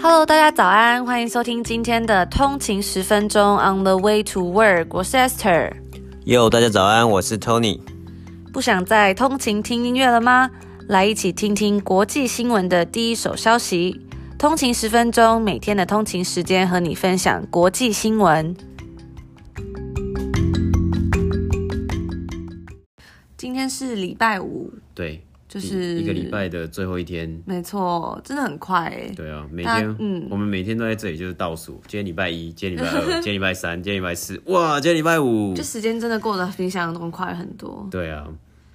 Hello，大家早安，欢迎收听今天的通勤十分钟 On the Way to Work，我是 Esther。Yo，大家早安，我是 Tony。不想再通勤听音乐了吗？来一起听听国际新闻的第一手消息。通勤十分钟，每天的通勤时间和你分享国际新闻。今天是礼拜五，对。就是一个礼拜的最后一天，没错，真的很快哎。对啊，每天，嗯，我们每天都在这里，就是倒数。今天礼拜一，今天礼拜二，今天礼拜三，今天礼拜四，哇，今天礼拜五，就时间真的过得比想象中快很多。对啊，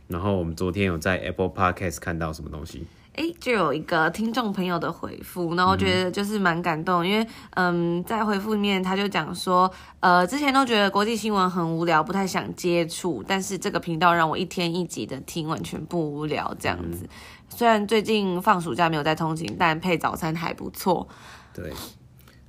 然后我们昨天有在 Apple Podcast 看到什么东西？哎，就有一个听众朋友的回复，那我觉得就是蛮感动，因为嗯，在回复里面他就讲说，呃，之前都觉得国际新闻很无聊，不太想接触，但是这个频道让我一天一集的听，完全不无聊这样子。虽然最近放暑假没有在通勤，但配早餐还不错。对。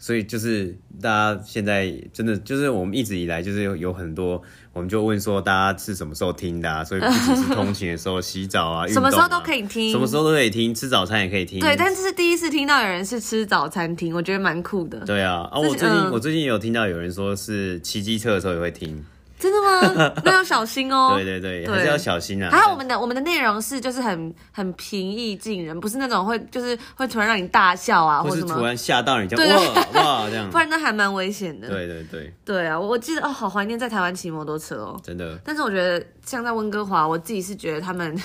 所以就是大家现在真的就是我们一直以来就是有有很多，我们就问说大家是什么时候听的啊？所以不只是通勤的时候、洗澡啊、啊，什么时候都可以听，什么时候都可以听，吃早餐也可以听。对，但这是第一次听到有人是吃早餐听，我觉得蛮酷的。对啊，啊，我最近、嗯、我最近也有听到有人说是骑机车的时候也会听。真的吗？那要小心哦。对对对，还是要小心啊。还有我们的我们的内容是就是很很平易近人，不是那种会就是会突然让你大笑啊，或者突然吓到你这样哇哇这样，不然那还蛮危险的。对对对。对啊，我记得哦，好怀念在台湾骑摩托车哦。真的。但是我觉得像在温哥华，我自己是觉得他们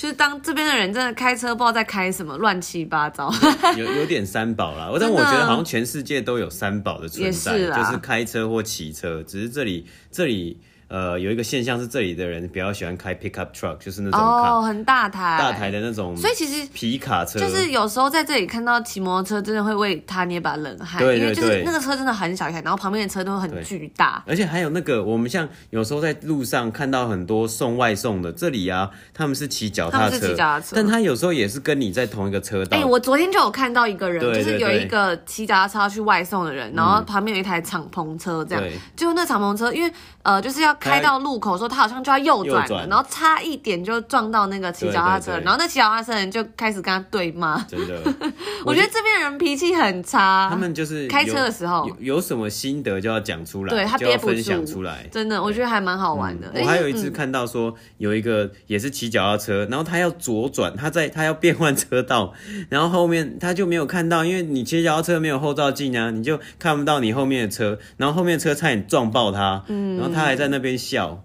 就是当这边的人真的开车不知道在开什么，乱七八糟。有有点三宝啦，但我觉得好像全世界都有三宝的存在，就是开车或骑车，只是这里这里。呃，有一个现象是这里的人比较喜欢开 pickup truck，就是那种哦，很大台、大台的那种，所以其实皮卡车。就是有时候在这里看到骑摩托车，真的会为他捏把冷汗，对对对，因为就是那个车真的很小一台，然后旁边的车都很巨大，而且还有那个我们像有时候在路上看到很多送外送的，这里啊他们是骑脚踏车，骑脚踏车，但他有时候也是跟你在同一个车道。哎、欸，我昨天就有看到一个人，对对对，就是有一个骑脚踏车去外送的人，然后旁边有一台敞篷车，这样，嗯、就那敞篷车，因为呃就是要开到路口。说他好像就要右转了，然后差一点就撞到那个骑脚踏车，然后那骑脚踏车的人就开始跟他对骂。真的，我觉得这边的人脾气很差。他们就是开车的时候有，有什么心得就要讲出来，对他憋不住，分享出来。真的，我觉得还蛮好玩的。嗯、我还有一次看到说有一个也是骑脚踏车，然后他要左转，他在他要变换车道，然后后面他就没有看到，因为你骑脚踏车没有后照镜啊，你就看不到你后面的车，然后后面车差点撞爆他，嗯，然后他还在那边笑。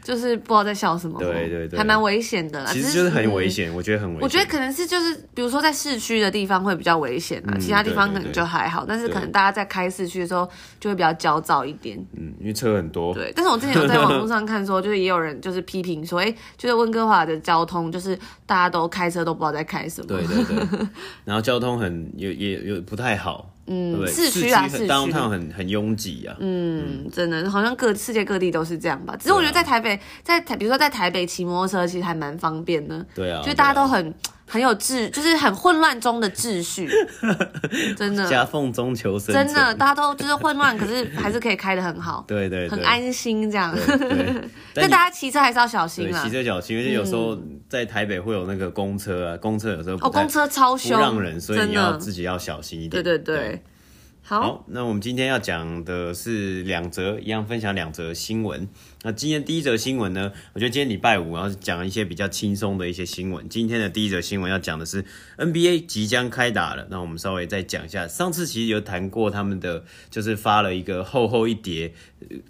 就是不知道在笑什么，对对对，还蛮危险的啦。其实就是很危险，我觉得很危险。我觉得可能是就是，比如说在市区的地方会比较危险啊，其他地方可能就还好。但是可能大家在开市区的时候就会比较焦躁一点。嗯，因为车很多。对，但是我之前有在 网络上看说，就是也有人就是批评说，哎，就是温哥华的交通就是大家都开车都不知道在开什么。对对对。然后交通很也也也不太好。嗯，市区啊，市区当趟很很拥挤啊。嗯，真的，好像各世界各地都是这样吧。只是我觉得在台北，在台，比如说在台北骑摩托车，其实还蛮方便的。对啊，就大家都很。很有秩，就是很混乱中的秩序，真的。夹缝中求生，真的大家都就是混乱，可是还是可以开的很好，对对，很安心这样。但大家骑车还是要小心啊，骑车小心，而且有时候在台北会有那个公车啊，公车有时候哦，公车超凶，不让人，所以你要自己要小心一点。对对。对。好，好，那我们今天要讲的是两则，一样分享两则新闻。那今天第一则新闻呢，我觉得今天礼拜五，然后讲一些比较轻松的一些新闻。今天的第一则新闻要讲的是 NBA 即将开打了，那我们稍微再讲一下。上次其实有谈过他们的，就是发了一个厚厚一叠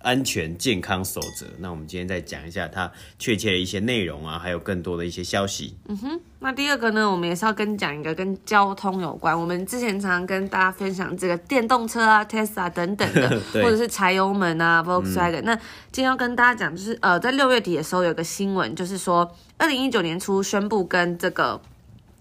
安全健康守则。那我们今天再讲一下它确切的一些内容啊，还有更多的一些消息。嗯哼。那第二个呢，我们也是要跟讲一个跟交通有关。我们之前常常跟大家分享这个电动车啊，Tesla 等等的，或者是柴油门啊，Volkswagen。嗯、那今天要跟大家讲，就是呃，在六月底的时候有个新闻，就是说二零一九年初宣布跟这个。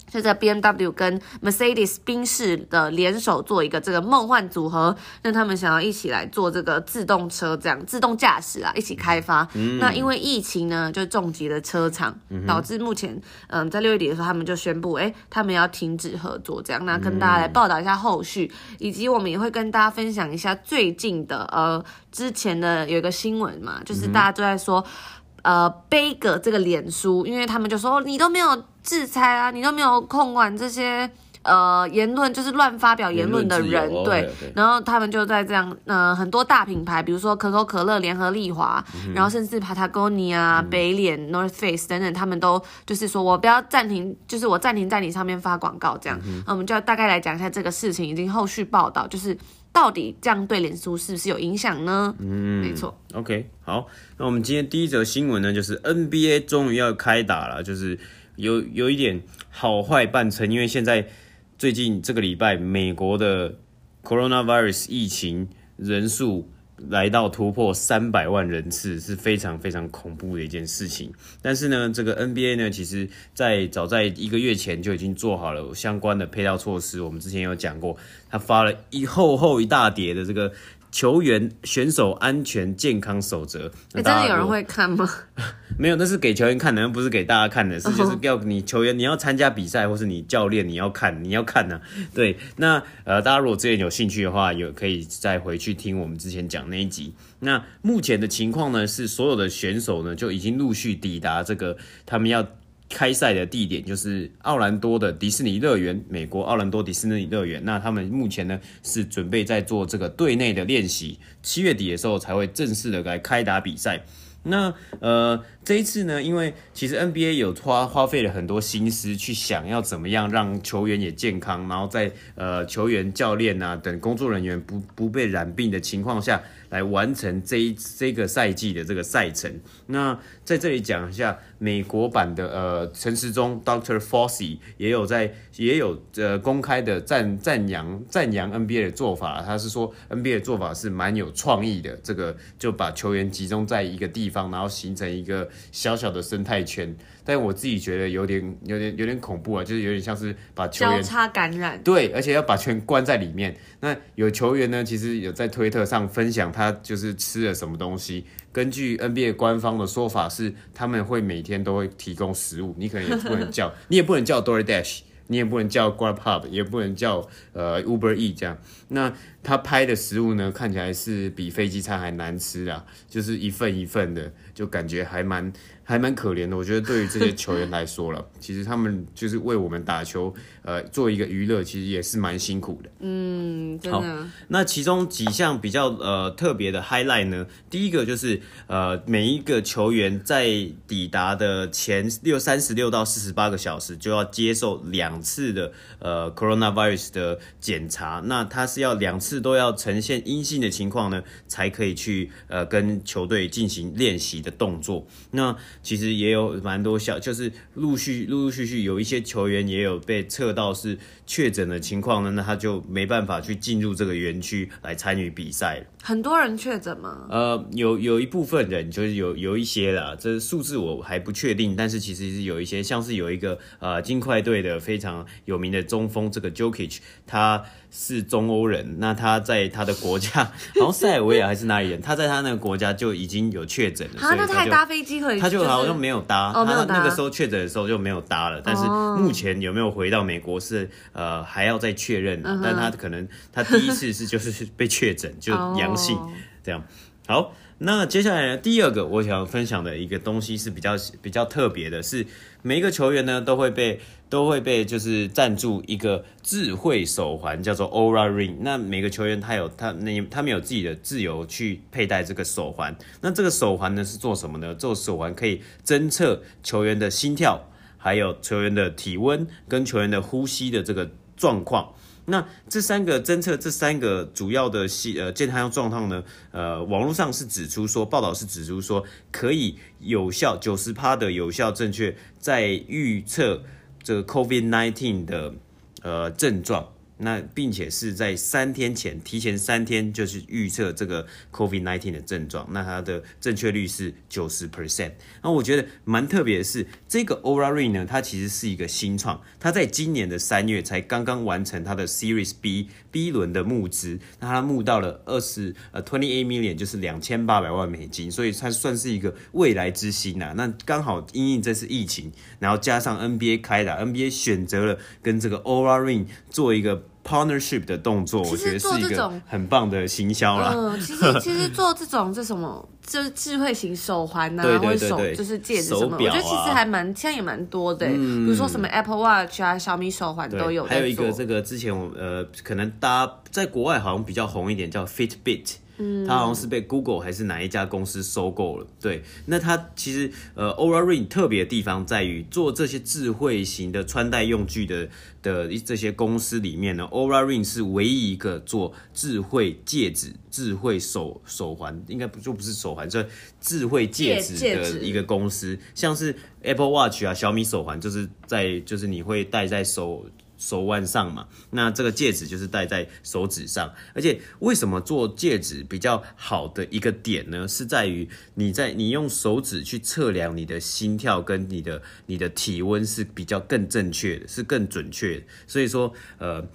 就在 BMW 跟 Mercedes 宾士的联手做一个这个梦幻组合，那他们想要一起来做这个自动车，这样自动驾驶啊，一起开发。嗯、那因为疫情呢，就重击了车厂，嗯、导致目前嗯在六月底的时候，他们就宣布，哎，他们要停止合作，这样。那跟大家来报道一下后续，以及我们也会跟大家分享一下最近的呃之前的有一个新闻嘛，就是大家都在说。呃，背个这个脸书，因为他们就说你都没有制裁啊，你都没有控管这些呃言论，就是乱发表言论的人，对。Okay, okay. 然后他们就在这样，呃，很多大品牌，比如说可口可乐、联合利华，嗯、然后甚至 Patagonia、嗯、北脸、North Face 等等，他们都就是说我不要暂停，就是我暂停在你上面发广告这样。嗯、那我们就要大概来讲一下这个事情，已经后续报道，就是到底这样对脸书是不是有影响呢？嗯，没错。OK，好，那我们今天第一则新闻呢，就是 NBA 终于要开打了，就是有有一点好坏半成，因为现在最近这个礼拜，美国的 Coronavirus 疫情人数来到突破三百万人次，是非常非常恐怖的一件事情。但是呢，这个 NBA 呢，其实在早在一个月前就已经做好了相关的配套措施。我们之前有讲过，他发了一厚厚一大叠的这个。球员选手安全健康守则，欸，真的有人会看吗？没有，那是给球员看的，那不是给大家看的，是 就是要你球员你要参加比赛，或是你教练你要看，你要看呢，啊。对，那呃，大家如果之前有兴趣的话，有可以再回去听我们之前讲那一集。那目前的情况呢，是所有的选手呢就已经陆续抵达这个他们要。开赛的地点就是奥兰多的迪士尼乐园，美国奥兰多迪士尼乐园。那他们目前呢是准备在做这个队内的练习，七月底的时候才会正式的来开打比赛。那呃这一次呢，因为其实 NBA 有花花费了很多心思去想要怎么样让球员也健康，然后在呃球员、教练啊等工作人员不不被染病的情况下。来完成这一这个赛季的这个赛程。那在这里讲一下美国版的呃陈时中 Doctor Fauci 也有在也有呃公开的赞赞扬赞扬 NBA 的做法。他是说 NBA 的做法是蛮有创意的，这个就把球员集中在一个地方，然后形成一个小小的生态圈。但我自己觉得有点有点有点恐怖啊，就是有点像是把球员交叉感染，对，而且要把球员关在里面。那有球员呢，其实有在推特上分享他就是吃了什么东西。根据 NBA 官方的说法是，他们会每天都会提供食物，你可能也不能叫，你也不能叫 DoorDash，你也不能叫 Grubhub，也不能叫呃 Uber E 这样。那他拍的食物呢，看起来是比飞机餐还难吃啊，就是一份一份的，就感觉还蛮。还蛮可怜的，我觉得对于这些球员来说了，其实他们就是为我们打球，呃，做一个娱乐，其实也是蛮辛苦的。嗯，真的。好，那其中几项比较呃特别的 highlight 呢，第一个就是呃每一个球员在抵达的前六三十六到四十八个小时就要接受两次的呃 coronavirus 的检查，那他是要两次都要呈现阴性的情况呢，才可以去呃跟球队进行练习的动作。那其实也有蛮多小，就是陆续陆陆续续有一些球员也有被测到是确诊的情况呢，那他就没办法去进入这个园区来参与比赛。很多人确诊吗？呃，有有一部分人就是有有一些啦，这数字我还不确定，但是其实是有一些，像是有一个呃金块队的非常有名的中锋这个 Jokic，他。是中欧人，那他在他的国家，好像塞尔维亚还是哪里人？他在他那个国家就已经有确诊了，啊、所以他搭飞机回，他就好像没有搭，哦、他那个时候确诊的时候就没有搭了。但是目前有没有回到美国是呃还要再确认，哦、但他可能他第一次是就是被确诊就阳性这样。好，那接下来呢，第二个我想分享的一个东西是比较比较特别的，是每一个球员呢都会被。都会被就是赞助一个智慧手环，叫做 Ora Ring。那每个球员他有他那他们有自己的自由去佩戴这个手环。那这个手环呢是做什么呢？这个手环可以侦测球员的心跳，还有球员的体温跟球员的呼吸的这个状况。那这三个侦测这三个主要的系呃健康状况呢，呃，网络上是指出说，报道是指出说可以有效九十趴的有效正确在预测。这个 COVID-19 的呃症状。那并且是在三天前，提前三天就是预测这个 COVID-19 的症状，那它的正确率是九十 percent。那我觉得蛮特别的是，这个 orarin 呢，它其实是一个新创，它在今年的三月才刚刚完成它的 Series B B 轮的募资，那它募到了二十呃 twenty eight million，就是两千八百万美金，所以它算是一个未来之星啊。那刚好因应这次疫情，然后加上 NBA 开打，NBA 选择了跟这个 orarin 做一个。Partnership 的动作，我觉得是一个很棒的行销啦。嗯，其实其实做这种这什么，就是智慧型手环呐、啊，或者手就是戒指什么，啊、我觉得其实还蛮现在也蛮多的、嗯，比如说什么 Apple Watch 啊、小米手环都有。还有一个这个之前我呃，可能大家在国外好像比较红一点，叫 Fitbit。嗯，它好像是被 Google 还是哪一家公司收购了。对，那它其实呃，Oura Ring 特别的地方在于做这些智慧型的穿戴用具的的这些公司里面呢，Oura Ring 是唯一一个做智慧戒指、智慧手手环，应该不就不是手环，这智慧戒指的一个公司。像是 Apple Watch 啊、小米手环，就是在就是你会戴在手。手腕上嘛，那这个戒指就是戴在手指上，而且为什么做戒指比较好的一个点呢？是在于你在你用手指去测量你的心跳跟你的你的体温是比较更正确的，是更准确，所以说呃。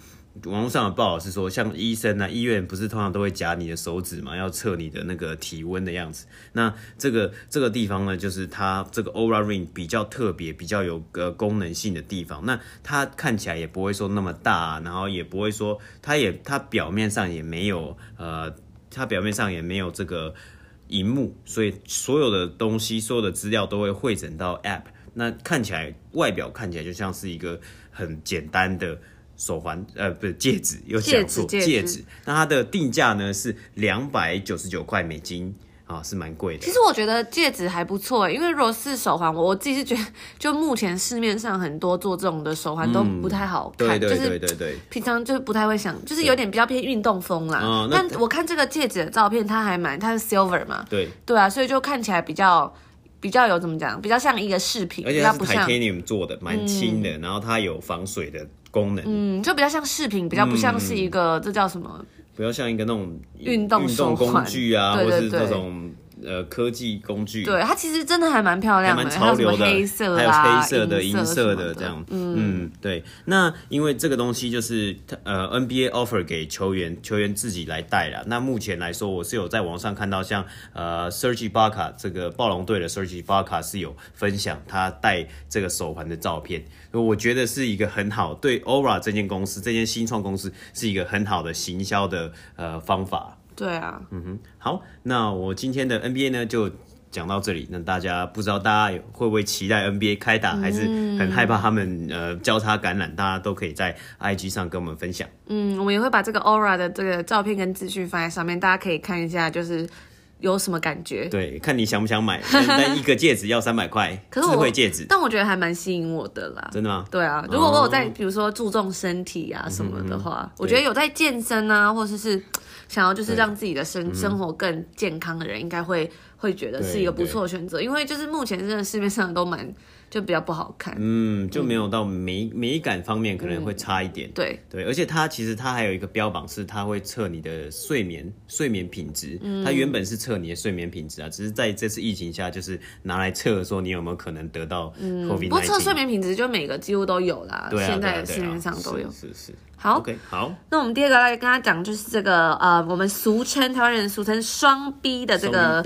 网络上的报道是说，像医生啊，医院不是通常都会夹你的手指嘛，要测你的那个体温的样子。那这个这个地方呢，就是它这个 Ora Ring 比较特别、比较有个功能性的地方。那它看起来也不会说那么大，然后也不会说，它也它表面上也没有呃，它表面上也没有这个荧幕，所以所有的东西、所有的资料都会汇整到 App。那看起来外表看起来就像是一个很简单的。手环呃不是戒指，有讲错戒指，那它的定价呢是两百九十九块美金啊，是蛮贵的。其实我觉得戒指还不错，因为如果是手环，我我自己是觉得，就目前市面上很多做这种的手环都不太好看，嗯、对对对对对，平常就不太会想，就是有点比较偏运动风啦。嗯，但我看这个戒指的照片，它还蛮，它是 silver 嘛，对对啊，所以就看起来比较比较有怎么讲，比较像一个饰品，而且它是 titanium 做的，蛮轻的、嗯，然后它有防水的。功能，嗯，就比较像饰品，比较不像是一个，嗯、这叫什么？不要像一个那种运动运动工具啊，对对对，或是这种。呃，科技工具，对，它其实真的还蛮漂亮的，蛮潮流的，还有黑色还有黑色的、银色的这样，嗯嗯，对。那因为这个东西就是呃，NBA offer 给球员，球员自己来带啦。那目前来说，我是有在网上看到像，呃，Serge Ibaka 这个暴龙队的 Serge Ibaka 是有分享他戴这个手环的照片，我觉得是一个很好，对 Oura 这间公司，这间新创公司是一个很好的行销的呃方法。对啊，嗯哼，好，那我今天的 NBA 呢就讲到这里。那大家不知道大家会不会期待 NBA 开打，还是很害怕他们呃交叉感染？大家都可以在 IG 上跟我们分享。嗯，我们也会把这个 Aura 的这个照片跟资讯放在上面，大家可以看一下，就是有什么感觉。对，看你想不想买。但 一个戒指要三百块，可是智慧戒指，但我觉得还蛮吸引我的啦。真的吗？对啊，如果我有在比如说注重身体啊什么的话，嗯、我觉得有在健身啊，或者是。想要就是让自己的生生活更健康的人，应该会会觉得是一个不错的选择，因为就是目前真的市面上都蛮就比较不好看，嗯，就没有到美美感方面可能会差一点，嗯、对。对，而且它其实它还有一个标榜是它会测你的睡眠睡眠品质，它原本是测你的睡眠品质啊，只是在这次疫情下就是拿来测说你有没有可能得到 COVID-19，不过测睡眠品质就每个几乎都有啦，对啊、现在的市面上都有，是是，是。好，OK，好。那我们第二个来跟他讲，就是这个呃，我们俗称台湾人俗称双 B 的这个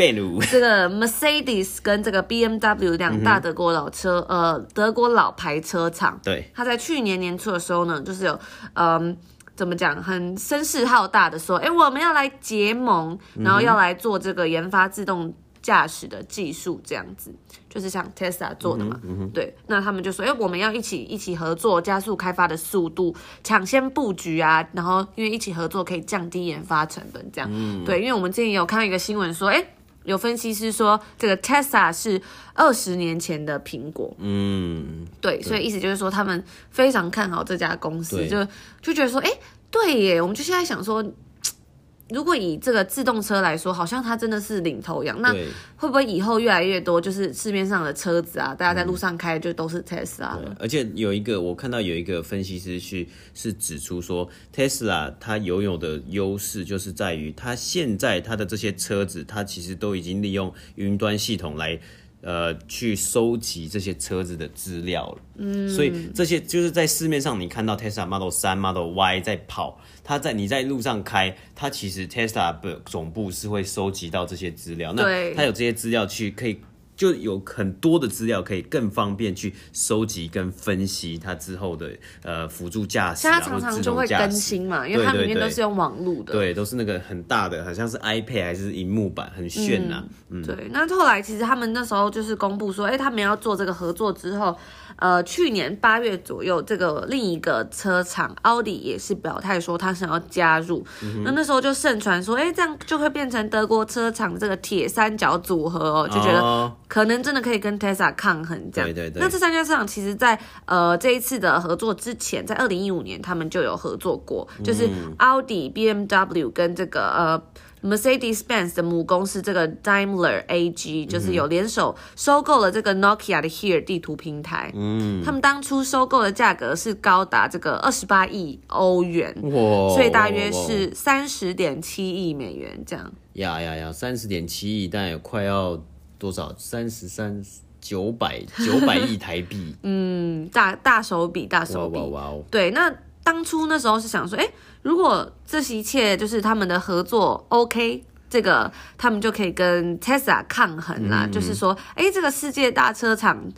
这个 Mercedes 跟这个 BMW 两大德国老车、嗯，呃，德国老牌车厂。对。他在去年年初的时候呢，就是有嗯、呃，怎么讲，很声势浩大的说，哎，我们要来结盟，然后要来做这个研发自动驾驶的技术，这样子。就是像 Tesla 做的嘛、嗯嗯，对，那他们就说，哎，我们要一起一起合作，加速开发的速度，抢先布局啊，然后因为一起合作可以降低研发成本，这样、嗯，对，因为我们之前有看到一个新闻说，哎，有分析师说这个 Tesla 是二十年前的苹果，嗯，对，所以意思就是说他们非常看好这家公司，就就觉得说，哎，对耶，我们就现在想说。如果以这个自动车来说，好像它真的是领头羊。那会不会以后越来越多，就是市面上的车子啊，大家在路上开就都是 Tesla？对，而且有一个我看到有一个分析师去是指出说，Tesla 它拥有的优势就是在于它现在它的这些车子，它其实都已经利用云端系统来。呃，去收集这些车子的资料了，嗯，所以这些就是在市面上你看到 Tesla Model 3、Model Y 在跑，它在你在路上开，它其实 Tesla 的总部是会收集到这些资料，那它有这些资料去可以就有很多的资料可以更方便去收集跟分析它之后的呃辅助驾驶，它常常就会更新嘛，因为它里面都是用网路的，对，都是那个很大的，好像是 iPad 还是荧幕版，很炫呐、啊。嗯，对。那后来其实他们那时候就是公布说，哎、欸，他们要做这个合作之后，呃，去年八月左右，这个另一个车厂奥迪也是表态说他想要加入，嗯、那那时候就盛传说，哎、欸，这样就会变成德国车厂这个铁三角组合哦，就觉得。哦可能真的可以跟 Tesla 抗衡，这样。对对对。那这三家车厂其实在，在呃这一次的合作之前，在二零一五年他们就有合作过，嗯、就是奥迪、BMW 跟这个呃 Mercedes-Benz 的母公司这个 Daimler AG，就是有联手收购了这个 Nokia 的 Here 地图平台。嗯。他们当初收购的价格是高达这个二十八亿欧元，哇，所以大约是三十点七亿美元这样。呀呀呀，三十点七亿，但也快要。多少？三十三九百九百亿台币。嗯，大大手笔，大手笔。哇哇哇！对，那当初那时候是想说，哎、欸，如果这一切就是他们的合作 OK，这个他们就可以跟 Tesla 抗衡啦。嗯、就是说，哎、欸，这个世界大车厂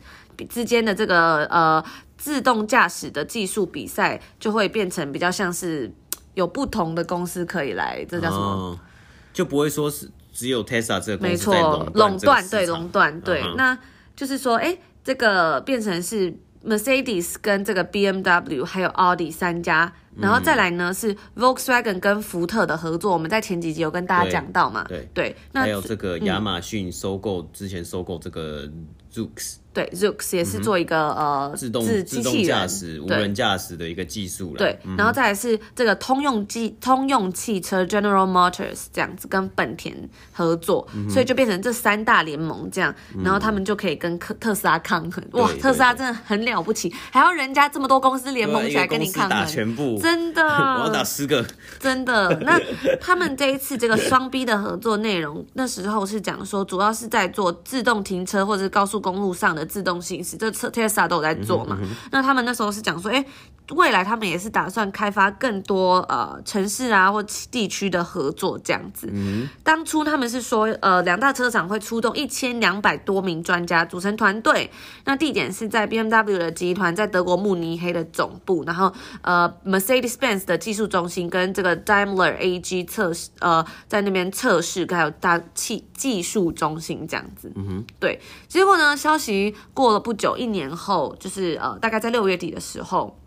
之间的这个呃自动驾驶的技术比赛，就会变成比较像是有不同的公司可以来，这叫什么？哦、就不会说是。只有 Tesla 这个公司没错，垄断对垄断对，对 uh. 那就是说，哎、欸，这个变成是 Mercedes 跟这个 BMW 还有 Audi 三家，然后再来呢是 Volkswagen 跟福特的合作，我们在前几集有跟大家讲到嘛，对。对，那还有这个亚马逊收购、嗯、之前收购这个 Zoox。对，Zoox 也是做一个、嗯、呃自动自动驾驶、无人驾驶的一个技术了。对，嗯、然后再来是这个通用机通用汽车 General Motors 这样子跟本田合作，嗯、所以就变成这三大联盟这样，然后他们就可以跟特特斯拉抗衡。嗯、哇，特斯拉真的很了不起，还要人家这么多公司联盟起来跟你抗衡，全部真的，我要打十个，真的。那他们这一次这个双 B 的合作内容，那时候是讲说，主要是在做自动停车或者高速公路上的自动行驶，这车 Tesla 都有在做嘛？嗯嗯、那他们那时候是讲说，哎、欸，未来他们也是打算开发更多呃城市啊或地区的合作这样子。嗯、当初他们是说，呃，两大车厂会出动一千两百多名专家组成团队，那地点是在 BMW 的集团在德国慕尼黑的总部，然后呃 Mercedes-Benz 的技术中心跟这个 Daimler AG 测试，呃，在那边测试，还有大气技术中心这样子。嗯哼，对。结果呢，消息。过了不久，一年后，就是呃，大概在六月底的时候，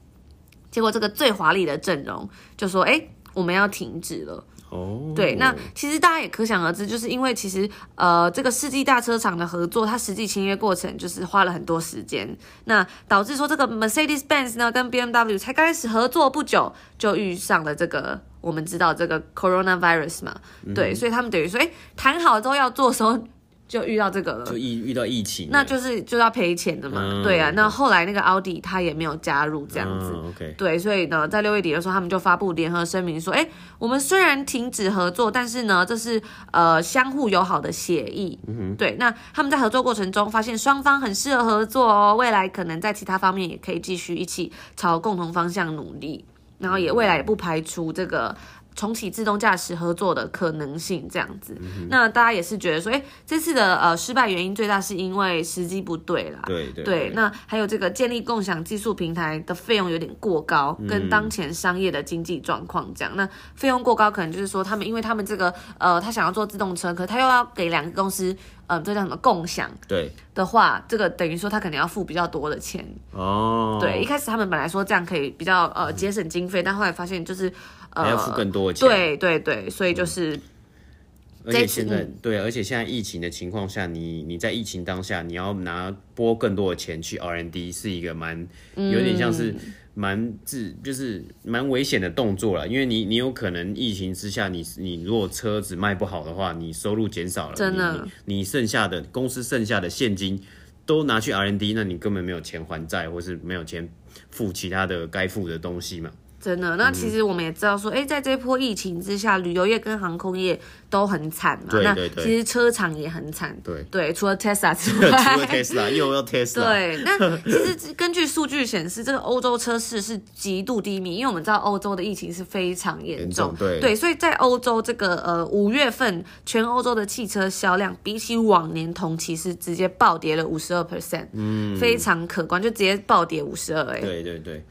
结果这个最华丽的阵容就说：“哎，我们要停止了。”哦，对，那其实大家也可想而知，就是因为其实呃，这个世纪大车厂的合作，它实际签约过程就是花了很多时间，那导致说这个 Mercedes-Benz 呢跟 BMW 才开始合作不久，就遇上了这个我们知道这个 Coronavirus 嘛，嗯、对，所以他们等于说，哎，谈好之后要做的时候。就遇到这个了，就遇遇到疫情，那就是就要赔钱的嘛，嗯、对啊。那后来那个奥迪他也没有加入这样子，嗯 okay、对，所以呢，在六月底的时候，他们就发布联合声明说，哎，我们虽然停止合作，但是呢，这是呃相互友好的协议，对。那他们在合作过程中发现双方很适合合作哦，未来可能在其他方面也可以继续一起朝共同方向努力，然后也未来也不排除这个。重启自动驾驶合作的可能性，这样子，嗯、那大家也是觉得说，哎、欸，这次的呃失败原因最大是因为时机不对啦。对对。那还有这个建立共享技术平台的费用有点过高，嗯、跟当前商业的经济状况这样。那费用过高，可能就是说他们因为他们这个呃，他想要做自动车，可他又要给两个公司，嗯、呃，这叫什么共享？对。的话，这个等于说他可能要付比较多的钱。哦。对，一开始他们本来说这样可以比较呃节省经费，嗯、但后来发现就是。还要付更多的钱，对对对，所以就是，而且现在对，而且现在疫情的情况下，你你在疫情当下，你要拿拨更多的钱去 R&D，是一个蛮有点像是蛮自就是蛮危险的动作了，因为你你有可能疫情之下，你你如果车子卖不好的话，你收入减少了，真的，你，你剩下的公司剩下的现金都拿去 R&D，那你根本没有钱还债，或是没有钱付其他的该付的东西嘛。真的，那其实我们也知道说，哎、嗯，在这波疫情之下，旅游业跟航空业都很惨嘛。对对对。那其实车厂也很惨。对对，除了 Tesla 之 外。除了 Tesla 又要 Tesla。对，那其实根据数据显示，这个欧洲车市是极度低迷，因为我们知道欧洲的疫情是非常严重。严重对。对，所以在欧洲这个呃五月份，全欧洲的汽车销量比起往年同期是直接暴跌了五十二 percent，嗯，非常可观，就直接暴跌五十二，哎。对对对，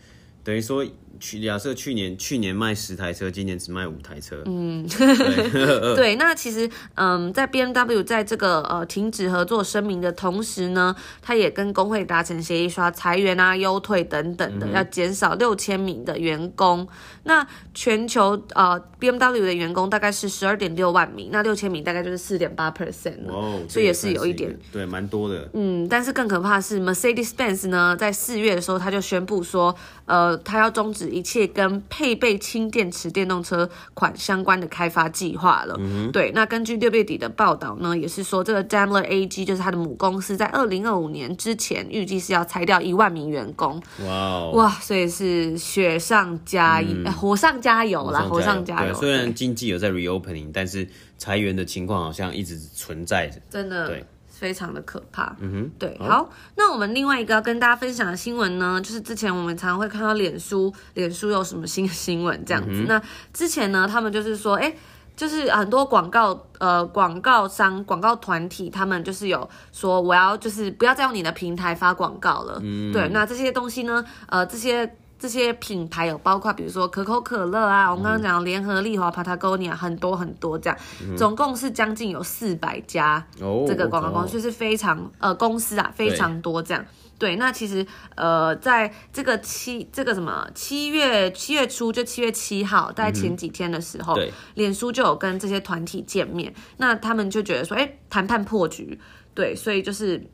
等于说。去假设去年去年卖十台车，今年只卖五台车。嗯，对，对，那其实嗯，在 BMW 在这个呃停止合作声明的同时呢，他也跟工会达成协议，说裁员啊、优退等等的，嗯、要减少六千名的员工。那全球呃 BMW 的员工大概是十二点六万名，那六千名大概就是四点八 percent，哦所以也是有一点，对，蛮多的。嗯，但是更可怕的是 Mercedes-Benz 呢，在四月的时候他就宣布说，呃，他要终止。一切跟配备氢电池电动车款相关的开发计划了。嗯。对，那根据六月底的报道呢，也是说这个 Daimler AG 就是它的母公司，在二零二五年之前预计是要裁掉一万名员工。哇、wow、哇，所以是雪上加油，嗯，火上加油啦，火上加油。虽然经济有在 reopening，但是裁员的情况好像一直存在着。真的。对。非常的可怕，嗯哼，对，好，那我们另外一个要跟大家分享的新闻呢，就是之前我们常常会看到脸书，脸书有什么新的新闻这样子。嗯、那之前呢，他们就是说，哎、欸，就是很多广告，呃，广告商、广告团体，他们就是有说，我要就是不要再用你的平台发广告了。嗯，对，那这些东西呢，呃，这些。这些品牌有包括，比如说可口可乐啊，我们刚刚讲联合利华、Patagonia 很多很多这样，嗯、总共是将近有四百家这个广告公司，就是非常呃公司啊非常多这样。对，那其实呃在这个七这个什么七月七月初就七月七号，大概前几天的时候，嗯、脸书就有跟这些团体见面，那他们就觉得说，哎，谈判破局，对，所以就是。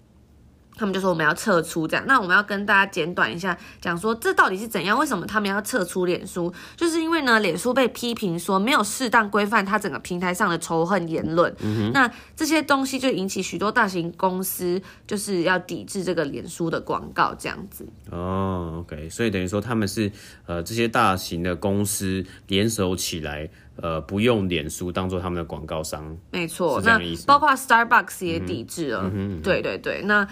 他们就说我们要撤出这样，那我们要跟大家简短一下，讲说这到底是怎样？为什么他们要撤出脸书？就是因为呢，脸书被批评说没有适当规范它整个平台上的仇恨言论。嗯，那这些东西就引起许多大型公司就是要抵制这个脸书的广告这样子。哦，OK，所以等于说他们是呃这些大型的公司联手起来，呃不用脸书当做他们的广告商。没错，那包括 Starbucks 也抵制了。嗯，对对对，那。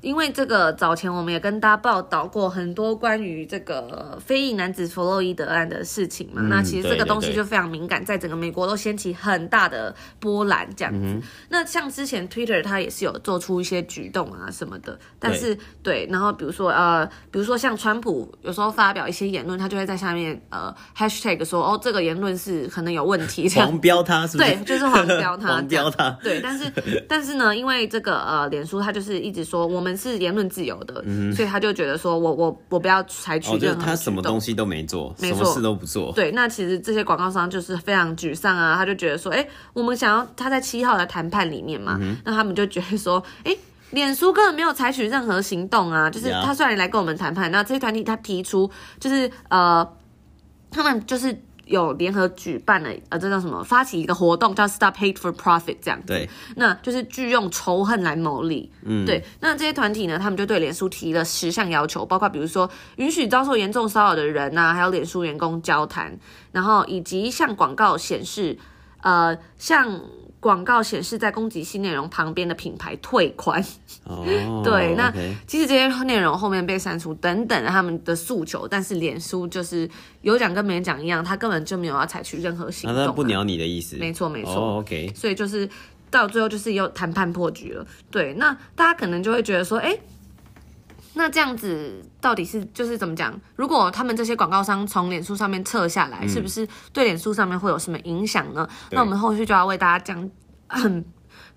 因为这个早前我们也跟大家报道过很多关于这个非裔男子弗洛伊德案的事情嘛，嗯、那其实这个东西就非常敏感，在整个美国都掀起很大的波澜这样子、嗯。那像之前 Twitter 它也是有做出一些举动啊什么的，但是对，对，然后比如说呃，比如说像川普有时候发表一些言论，他就会在下面呃 hashtag 说哦这个言论是可能有问题这样，黄标他是不是？对，就是黄标他，黄标他。对，但是但是呢，因为这个呃脸书它就是一直说我们。是言论自由的、嗯，所以他就觉得说我我我不要采取任何、哦、他什么东西都没做，没什么事都不做。对，那其实这些广告商就是非常沮丧啊，他就觉得说，哎，我们想要他在七号的谈判里面嘛、嗯，那他们就觉得说，哎，脸书根本没有采取任何行动啊，就是他虽然来跟我们谈判，那这些团体他提出就是呃，他们就是。有联合举办了，呃，这叫什么？发起一个活动叫 Stop Hate for Profit，这样子。对，那就是拒用仇恨来牟利。嗯，对。那这些团体呢，他们就对脸书提了十项要求，包括比如说允许遭受严重骚扰的人呐、啊，还有脸书员工交谈，然后以及向广告显示，呃，向。广告显示在攻击性内容旁边的品牌退款。哦，对，那其实这些内容后面被删除等等他们的诉求，但是脸书就是有讲跟没讲一样，他根本就没有要采取任何行动，啊，不鸟你的意思。没错没错，哦，OK。所以就是到最后就是又谈判破局了。对，那大家可能就会觉得说，哎。那这样子到底是就是怎么讲？如果他们这些广告商从脸书上面撤下来，嗯、是不是对脸书上面会有什么影响呢？那我们后续就要为大家讲，很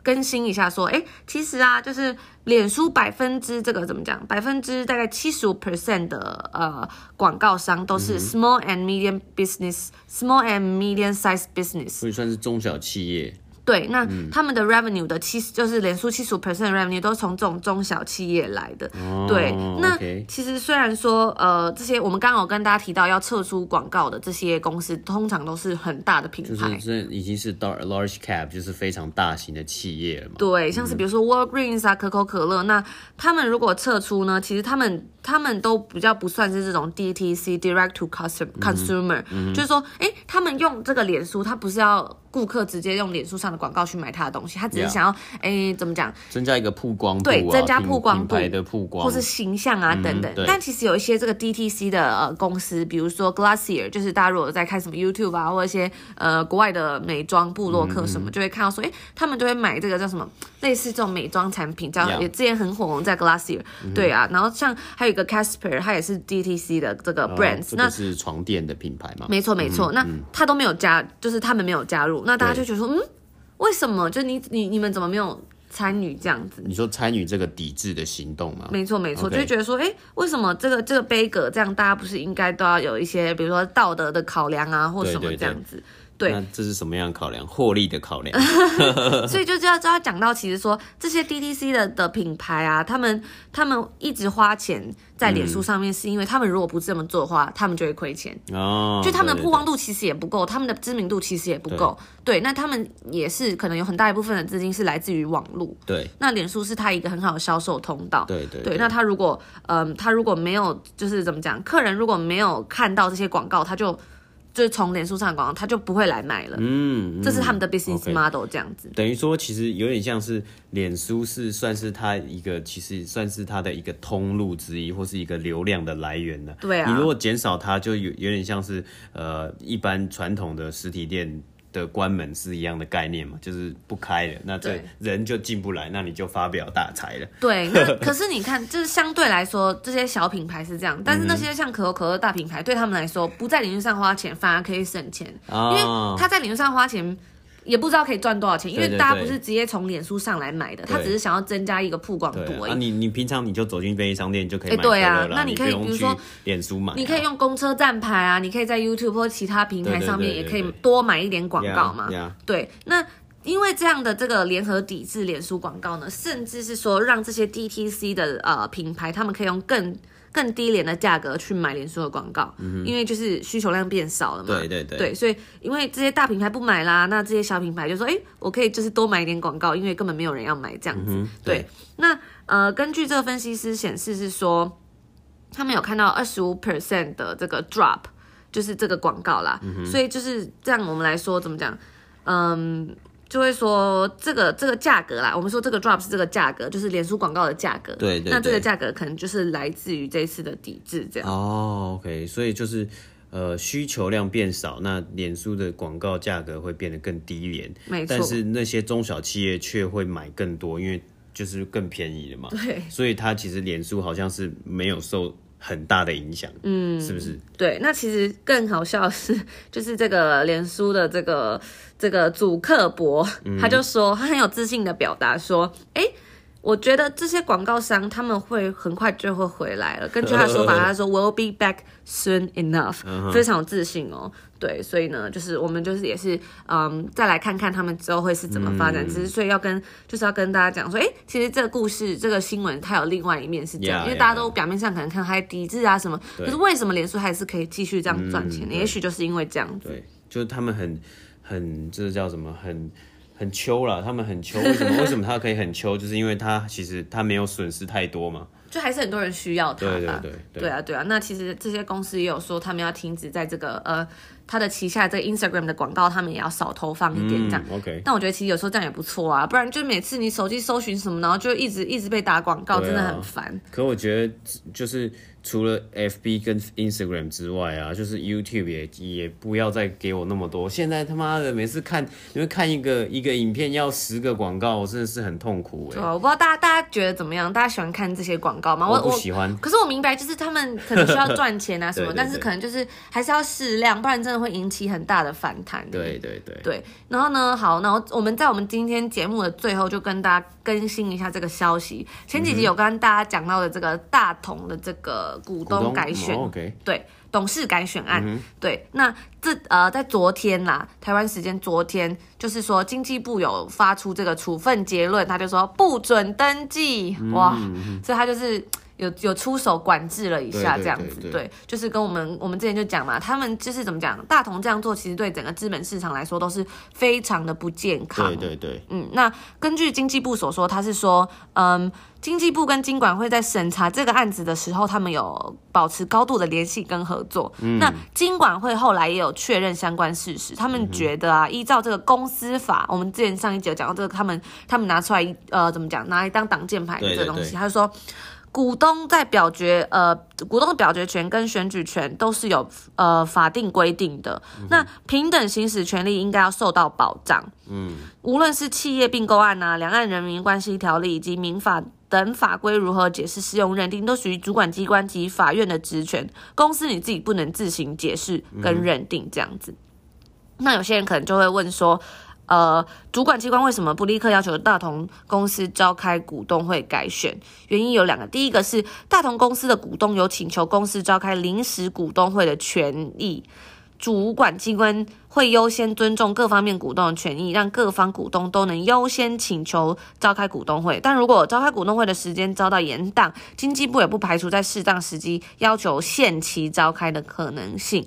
更新一下，说，哎、欸，其实啊，就是脸书百分之这个怎么讲？百分之大概七十五 percent 的呃广告商都是 small and medium business，small and medium size business，所以算是中小企业。对，那他们的 revenue 的七十，就是脸书七十五 percent revenue 都是从这种中小企业来的。哦、对，那其实虽然说呃这些我们刚刚有跟大家提到要撤出广告的这些公司，通常都是很大的品牌，就是已经是到 large cap，就是非常大型的企业了嘛。对，像是比如说 Walgreens 啊、可口可乐，那他们如果撤出呢，其实他们他们都比较不算是这种 DTC direct to consumer，、嗯、就是说，哎，他们用这个脸书，他不是要。顾客直接用脸书上的广告去买他的东西，他只是想要哎.怎么讲？增加一个曝光度、啊，对，增加曝光度的曝光，或是形象啊、嗯、等等。但其实有一些这个 DTC 的呃公司，比如说 Glossier，就是大家如果在看什么 YouTube 啊，或者一些呃国外的美妆部落客什么，嗯、就会看到说，哎，他们就会买这个叫什么类似这种美妆产品，叫.也之前很火红在 Glossier，、嗯、对啊。然后像还有一个 Casper，它也是 DTC 的这个 brands，、哦、那是床垫的品牌嘛？没错没错，嗯、那他都没有加，就是他们没有加入，那大家就觉得说，嗯。为什么？就你你你们怎么没有参与这样子？你说参与这个抵制的行动吗？没错没错就觉得说，哎，为什么这个这个杯葛这样，大家不是应该都要有一些，比如说道德的考量啊，或什么这样子？对对对对，那这是什么样的考量？获利的考量。所以就就要就要讲到，其实说这些 DTC 的的品牌啊，他们他们一直花钱在脸书上面，是因为他们如果不这么做的话，他们就会亏钱。哦。就他们的曝光度其实也不够，他们的知名度其实也不够。对，那他们也是可能有很大一部分的资金是来自于网络。对。那脸书是他一个很好的销售通道。对对，对。对，那他如果嗯、呃，他如果没有就是怎么讲，客人如果没有看到这些广告，他就。就是从脸书上的广告，他就不会来买了。嗯，嗯，这是他们的 business model 这样子。等于说，其实有点像是脸书是算是它一个，其实算是它的一个通路之一，或是一个流量的来源呢。对啊。你如果减少它，就有有点像是呃一般传统的实体店。的关门是一样的概念嘛，就是不开了，那这人就进不来，那你就发表大财了。对，那 可是你看，就是相对来说，这些小品牌是这样，但是那些像可口可乐大品牌，对他们来说，不在领域上花钱，反而可以省钱，因为他在领域上花钱。也不知道可以赚多少钱，因为大家不是直接从脸书上来买的，他只是想要增加一个曝光度而已。啊、你你平常你就走进便利商店就可以买。对啊，那你可以比如说脸书买，你可以用公车站牌啊，你可以在 YouTube 或其他平台上面也可以多买一点广告嘛。对，那因为这样的这个联合抵制脸书广告呢，甚至是说让这些 DTC 的呃品牌，他们可以用更。更低廉的价格去买脸书的广告，嗯、因为就是需求量变少了嘛。对对对。对，所以因为这些大品牌不买啦，那这些小品牌就说：“哎，我可以就是多买一点广告，因为根本没有人要买这样子。嗯”对。对那呃，根据这个分析师显示是说，他们有看到二十五 percent 的这个 drop，就是这个广告啦。嗯、所以就是这样，我们来说怎么讲？嗯。就会说这个这个价格啦，我们说这个 drop 是这个价格，就是脸书广告的价格。对，对对。那这个价格可能就是来自于这次的抵制，这样。哦，OK，所以就是呃需求量变少，那脸书的广告价格会变得更低廉。没错。但是那些中小企业却会买更多，因为就是更便宜了嘛。对。所以它其实脸书好像是没有受。很大的影响，嗯，是不是？对，那其实更好笑的是，就是这个脸书的这个这个主客博，嗯、他就说他很有自信的表达说，哎。我觉得这些广告商他们会很快就会回来了。根据他的说法，他说 will be back soon enough"，、uh. 非常有自信哦。对，所以呢，就是我们就是也是，嗯，再来看看他们之后会是怎么发展。嗯、只是所以要跟就是要跟大家讲说，哎，其实这个故事这个新闻它有另外一面是这样，yeah, 因为大家都表面上可能看还抵制啊什么，可是为什么连锁还是可以继续这样赚钱呢？嗯、也许就是因为这样子。对，就是他们很很这个叫什么很。很秋了，他们很秋，为什么？为什么他可以很秋？就是因为他其实他没有损失太多嘛，就还是很多人需要他。对对对，对啊对啊。那其实这些公司也有说，他们要停止在这个呃。他的旗下这个 Instagram 的广告，他们也要少投放一点这样。嗯、OK。但我觉得其实有时候这样也不错啊，不然就每次你手机搜寻什么，然后就一直一直被打广告，啊、真的很烦。可我觉得就是除了 FB 跟 Instagram 之外啊，就是 YouTube 也也不要再给我那么多。现在他妈的每次看，因为看一个一个影片要十个广告，我真的是很痛苦哎、欸。我不知道大家大家觉得怎么样？大家喜欢看这些广告吗？我不喜欢。可是我明白，就是他们可能需要赚钱啊什么，但是可能就是还是要适量，不然真的。会引起很大的反弹。对对对对，然后呢，好，然后我们在我们今天节目的最后就跟大家更新一下这个消息。前几集有跟大家讲到的这个大同的这个股东改选，哦 okay、对。董事改选案，嗯、对，那这呃，在昨天啦，台湾时间昨天，就是说经济部有发出这个处分结论，他就说不准登记，嗯、哇，所以他就是有有出手管制了一下，这样子，对，就是跟我们我们之前就讲嘛，他们就是怎么讲，大同这样做，其实对整个资本市场来说都是非常的不健康，对对对，嗯，那根据经济部所说，他是说，嗯。经济部跟经管会在审查这个案子的时候，他们有保持高度的联系跟合作。嗯、那经管会后来也有确认相关事实，他们觉得啊，依照这个公司法，我们之前上一节有讲到这个，他们他们拿出来呃，怎么讲，拿来当挡箭牌的这个东西，他就说。股东在表决，呃，股东的表决权跟选举权都是有呃法定规定的。嗯、那平等行使权利应该要受到保障。嗯，无论是企业并购案啊、两岸人民关系条例以及民法等法规如何解释、适用、认定，都属于主管机关及法院的职权。公司你自己不能自行解释跟认定这样子。嗯、那有些人可能就会问说。呃，主管机关为什么不立刻要求大同公司召开股东会改选？原因有两个，第一个是大同公司的股东有请求公司召开临时股东会的权益，主管机关会优先尊重各方面股东的权益，让各方股东都能优先请求召开股东会。但如果召开股东会的时间遭到延宕，经济部也不排除在适当时机要求限期召开的可能性。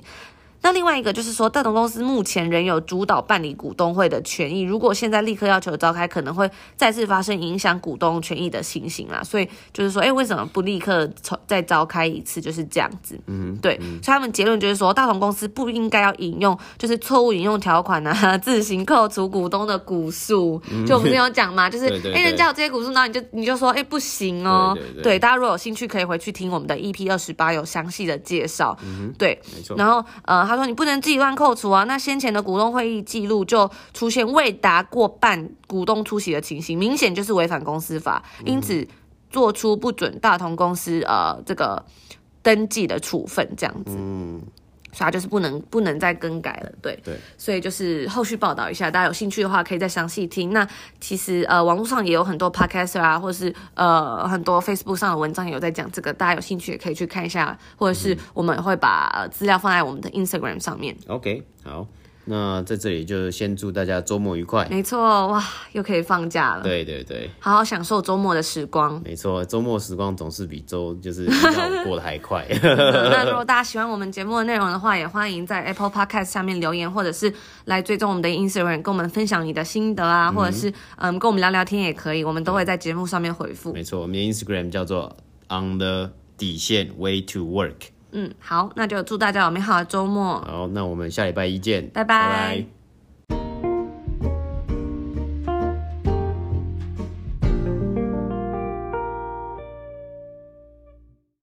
那另外一个就是说，大同公司目前仍有主导办理股东会的权益。如果现在立刻要求召开，可能会再次发生影响股东权益的情形啦。所以就是说，哎，为什么不立刻再召开一次？就是这样子。嗯，对。嗯、所以他们结论就是说，大同公司不应该要引用就是错误引用条款啊，自行扣除股东的股数。嗯、就我们之前有讲嘛，就是哎，人家有这些股数，然后你就你就说，哎，不行哦。对，对，对，对，大家如果有兴趣，可以回去听我们的 EP 二十八，有详细的介绍。嗯，对。没错。然后呃。他说：“你不能自己乱扣除啊！那先前的股东会议记录就出现未达过半股东出席的情形，明显就是违反公司法，因此做出不准大同公司呃这个登记的处分，这样子。”嗯。所以它就是不能不能再更改了，对对，所以就是后续报道一下，大家有兴趣的话可以再详细听。那其实呃网络上也有很多 podcaster 啊，或者是呃很多 Facebook 上的文章也有在讲这个，大家有兴趣也可以去看一下，或者是我们会把资料放在我们的 Instagram 上面。OK，好。那在这里就先祝大家周末愉快。没错，哇，又可以放假了。对对对，好好享受周末的时光。没错，周末时光总是比周就是要过得还快。那如果大家喜欢我们节目的内容的话，也欢迎在 Apple Podcast 下面留言，或者是来追踪我们的 Instagram，跟我们分享你的心得啊，嗯、或者是嗯跟我们聊聊天也可以，我们都会在节目上面回复。没错，我们的 Instagram 叫做 On the 底线 Way to Work。嗯，好，那就祝大家有美好的周末。好，那我们下礼拜一见，拜拜。拜拜。